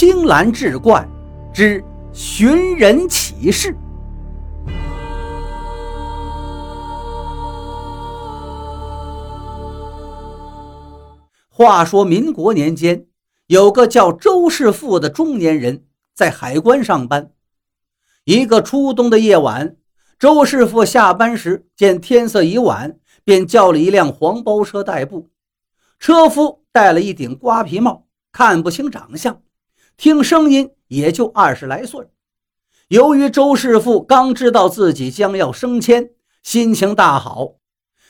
青蓝志怪之寻人启事。话说民国年间，有个叫周世富的中年人在海关上班。一个初冬的夜晚，周师傅下班时见天色已晚，便叫了一辆黄包车代步。车夫戴了一顶瓜皮帽，看不清长相，听声音也就二十来岁。由于周师傅刚知道自己将要升迁，心情大好，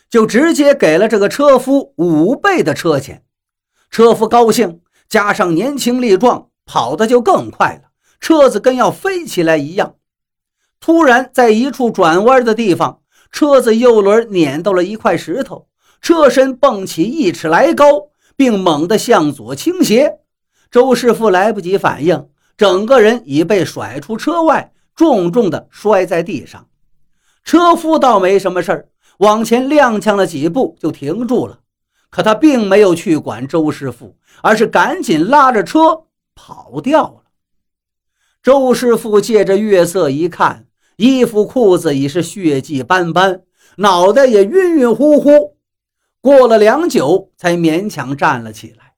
就直接给了这个车夫五倍的车钱。车夫高兴，加上年轻力壮，跑得就更快了，车子跟要飞起来一样。突然，在一处转弯的地方，车子右轮碾到了一块石头，车身蹦起一尺来高，并猛地向左倾斜。周师傅来不及反应，整个人已被甩出车外，重重地摔在地上。车夫倒没什么事儿，往前踉跄了几步就停住了。可他并没有去管周师傅，而是赶紧拉着车跑掉了。周师傅借着月色一看，衣服裤子已是血迹斑斑，脑袋也晕晕乎乎。过了良久，才勉强站了起来。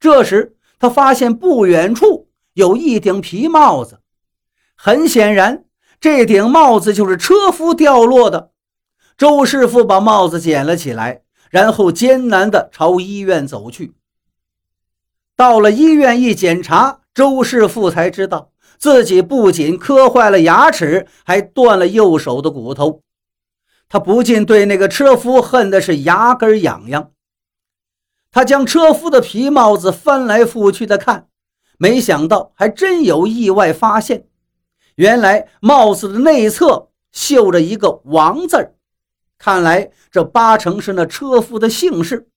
这时，他发现不远处有一顶皮帽子，很显然，这顶帽子就是车夫掉落的。周师傅把帽子捡了起来。然后艰难地朝医院走去。到了医院一检查，周师傅才知道自己不仅磕坏了牙齿，还断了右手的骨头。他不禁对那个车夫恨的是牙根痒痒。他将车夫的皮帽子翻来覆去的看，没想到还真有意外发现。原来帽子的内侧绣着一个“王”字儿。看来这八成是那车夫的姓氏，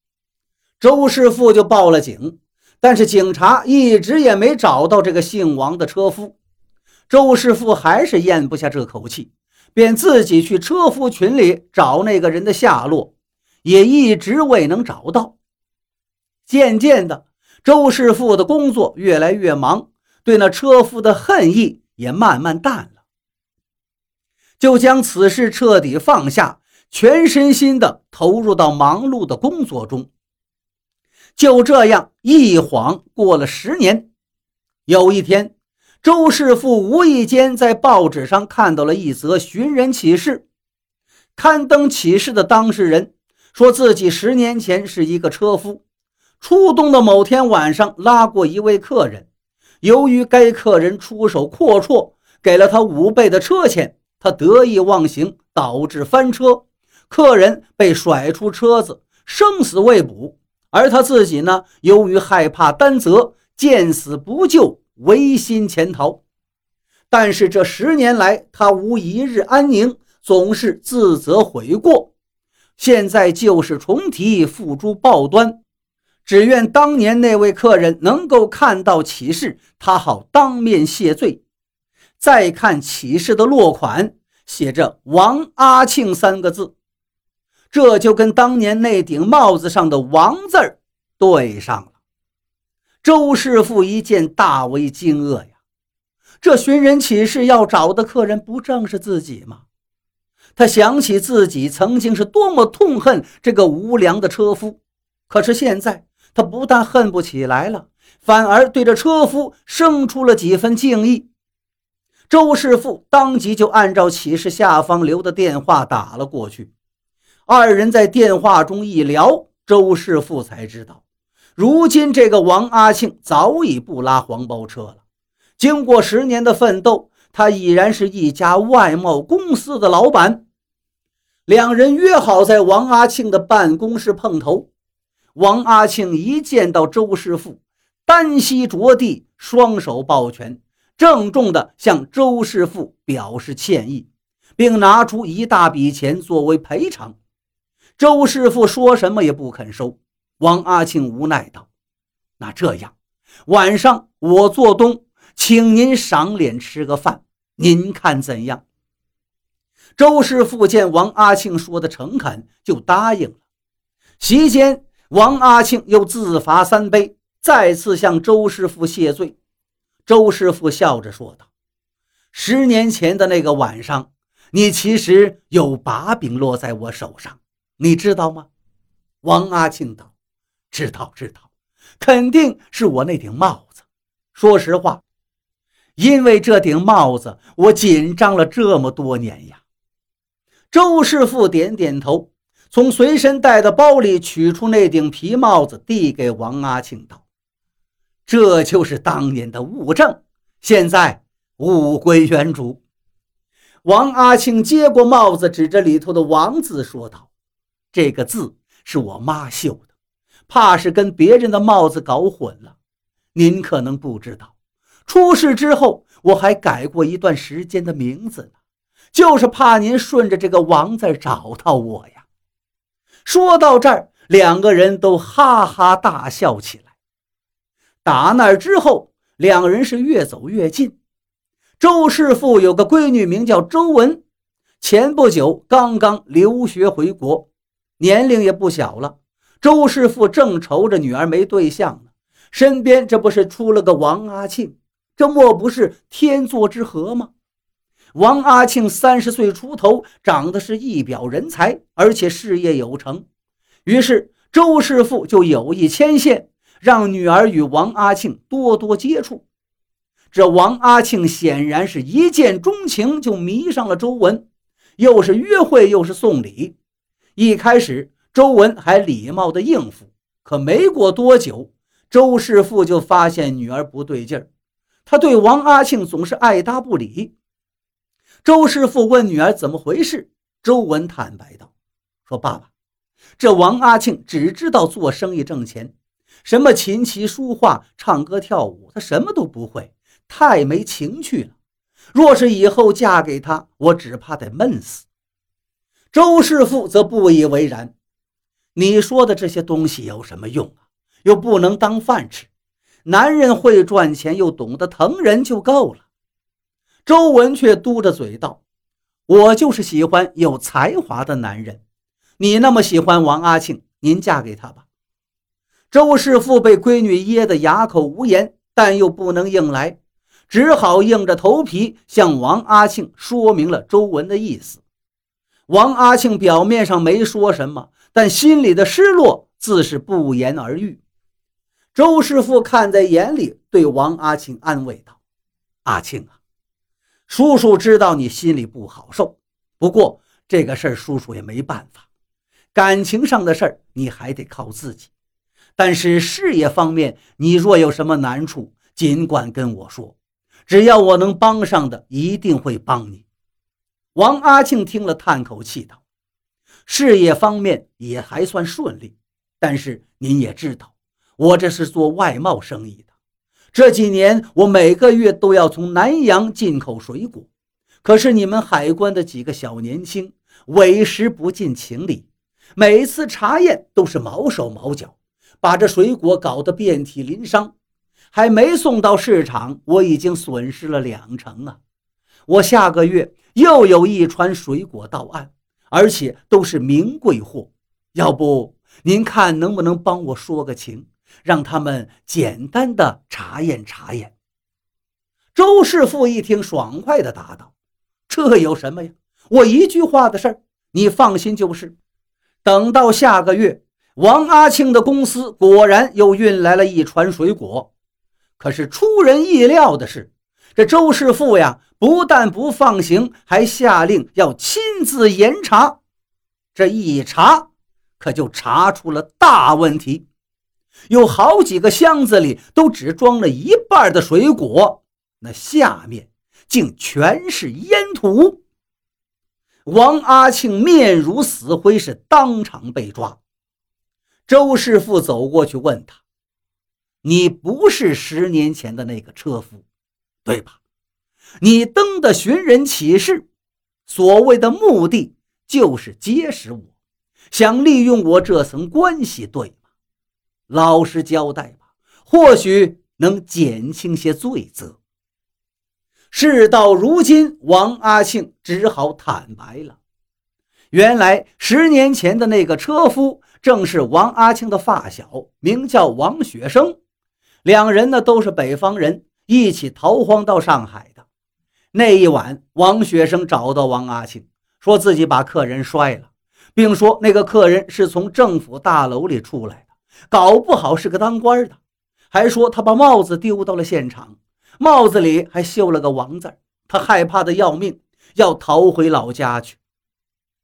周师傅就报了警，但是警察一直也没找到这个姓王的车夫。周师傅还是咽不下这口气，便自己去车夫群里找那个人的下落，也一直未能找到。渐渐的，周师傅的工作越来越忙，对那车夫的恨意也慢慢淡了，就将此事彻底放下。全身心的投入到忙碌的工作中。就这样，一晃过了十年。有一天，周师傅无意间在报纸上看到了一则寻人启事。刊登启事的当事人说自己十年前是一个车夫，初冬的某天晚上拉过一位客人，由于该客人出手阔绰，给了他五倍的车钱，他得意忘形，导致翻车。客人被甩出车子，生死未卜，而他自己呢，由于害怕担责，见死不救，违心潜逃。但是这十年来，他无一日安宁，总是自责悔过。现在旧事重提，付诸报端，只愿当年那位客人能够看到启事，他好当面谢罪。再看启事的落款，写着“王阿庆”三个字。这就跟当年那顶帽子上的“王”字对上了。周师傅一见，大为惊愕呀！这寻人启事要找的客人，不正是自己吗？他想起自己曾经是多么痛恨这个无良的车夫，可是现在他不但恨不起来了，反而对着车夫生出了几分敬意。周师傅当即就按照启事下方留的电话打了过去。二人在电话中一聊，周师傅才知道，如今这个王阿庆早已不拉黄包车了。经过十年的奋斗，他已然是一家外贸公司的老板。两人约好在王阿庆的办公室碰头。王阿庆一见到周师傅，单膝着地，双手抱拳，郑重地向周师傅表示歉意，并拿出一大笔钱作为赔偿。周师傅说什么也不肯收。王阿庆无奈道：“那这样，晚上我做东，请您赏脸吃个饭，您看怎样？”周师傅见王阿庆说的诚恳，就答应了。席间，王阿庆又自罚三杯，再次向周师傅谢罪。周师傅笑着说道：“十年前的那个晚上，你其实有把柄落在我手上，你知道吗？”王阿庆道：“知道，知道，肯定是我那顶帽子。说实话，因为这顶帽子，我紧张了这么多年呀。”周师傅点点头，从随身带的包里取出那顶皮帽子，递给王阿庆道：“这就是当年的物证，现在物归原主。”王阿庆接过帽子，指着里头的“王”字说道：“这个字。”是我妈绣的，怕是跟别人的帽子搞混了。您可能不知道，出事之后我还改过一段时间的名字呢，就是怕您顺着这个王字找到我呀。说到这儿，两个人都哈哈大笑起来。打那之后，两人是越走越近。周师傅有个闺女，名叫周文，前不久刚刚留学回国。年龄也不小了，周师傅正愁着女儿没对象呢，身边这不是出了个王阿庆，这莫不是天作之合吗？王阿庆三十岁出头，长得是一表人才，而且事业有成，于是周师傅就有意牵线，让女儿与王阿庆多多接触。这王阿庆显然是一见钟情，就迷上了周文，又是约会又是送礼。一开始，周文还礼貌地应付，可没过多久，周师傅就发现女儿不对劲儿。他对王阿庆总是爱搭不理。周师傅问女儿怎么回事，周文坦白道：“说爸爸，这王阿庆只知道做生意挣钱，什么琴棋书画、唱歌跳舞，他什么都不会，太没情趣了。若是以后嫁给他，我只怕得闷死。”周师傅则不以为然，你说的这些东西有什么用啊？又不能当饭吃。男人会赚钱又懂得疼人就够了。周文却嘟着嘴道：“我就是喜欢有才华的男人。你那么喜欢王阿庆，您嫁给他吧。”周师傅被闺女噎得哑口无言，但又不能硬来，只好硬着头皮向王阿庆说明了周文的意思。王阿庆表面上没说什么，但心里的失落自是不言而喻。周师傅看在眼里，对王阿庆安慰道：“阿庆啊，叔叔知道你心里不好受，不过这个事儿叔叔也没办法。感情上的事儿你还得靠自己，但是事业方面，你若有什么难处，尽管跟我说，只要我能帮上的，一定会帮你。”王阿庆听了，叹口气道：“事业方面也还算顺利，但是您也知道，我这是做外贸生意。这几年我每个月都要从南洋进口水果，可是你们海关的几个小年轻委实不近情理，每次查验都是毛手毛脚，把这水果搞得遍体鳞伤。还没送到市场，我已经损失了两成啊！我下个月。”又有一船水果到岸，而且都是名贵货。要不您看能不能帮我说个情，让他们简单的查验查验？周师傅一听，爽快的答道：“这有什么呀？我一句话的事儿，你放心就是。”等到下个月，王阿庆的公司果然又运来了一船水果。可是出人意料的是。这周师傅呀，不但不放行，还下令要亲自严查。这一查，可就查出了大问题。有好几个箱子里都只装了一半的水果，那下面竟全是烟土。王阿庆面如死灰，是当场被抓。周师傅走过去问他：“你不是十年前的那个车夫？”对吧？你登的寻人启事，所谓的目的就是结识我，想利用我这层关系，对？老实交代吧，或许能减轻些罪责。事到如今，王阿庆只好坦白了。原来十年前的那个车夫，正是王阿庆的发小，名叫王雪生。两人呢，都是北方人。一起逃荒到上海的。那一晚，王雪生找到王阿庆，说自己把客人摔了，并说那个客人是从政府大楼里出来，搞不好是个当官的，还说他把帽子丢到了现场，帽子里还绣了个王字他害怕的要命，要逃回老家去。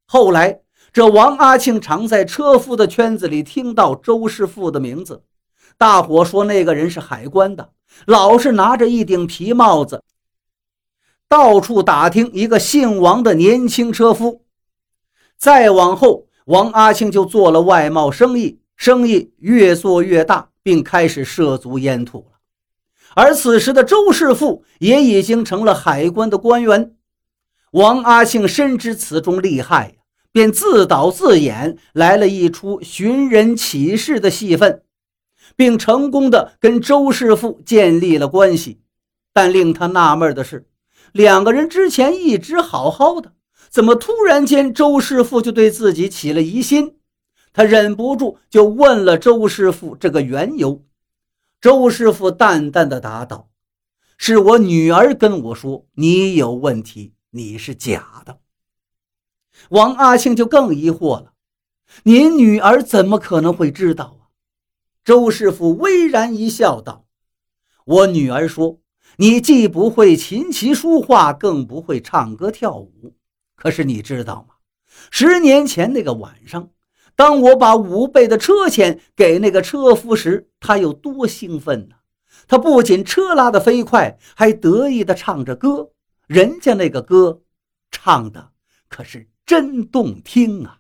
后来。这王阿庆常在车夫的圈子里听到周师傅的名字，大伙说那个人是海关的，老是拿着一顶皮帽子，到处打听一个姓王的年轻车夫。再往后，王阿庆就做了外贸生意，生意越做越大，并开始涉足烟土了。而此时的周师傅也已经成了海关的官员。王阿庆深知此中厉害。便自导自演来了一出寻人启事的戏份，并成功的跟周师傅建立了关系。但令他纳闷的是，两个人之前一直好好的，怎么突然间周师傅就对自己起了疑心？他忍不住就问了周师傅这个缘由。周师傅淡淡的答道：“是我女儿跟我说你有问题，你是假的。”王阿庆就更疑惑了：“您女儿怎么可能会知道啊？”周师傅微然一笑，道：“我女儿说，你既不会琴棋书画，更不会唱歌跳舞。可是你知道吗？十年前那个晚上，当我把五倍的车钱给那个车夫时，他有多兴奋呢？他不仅车拉得飞快，还得意地唱着歌。人家那个歌，唱的可是……”真动听啊！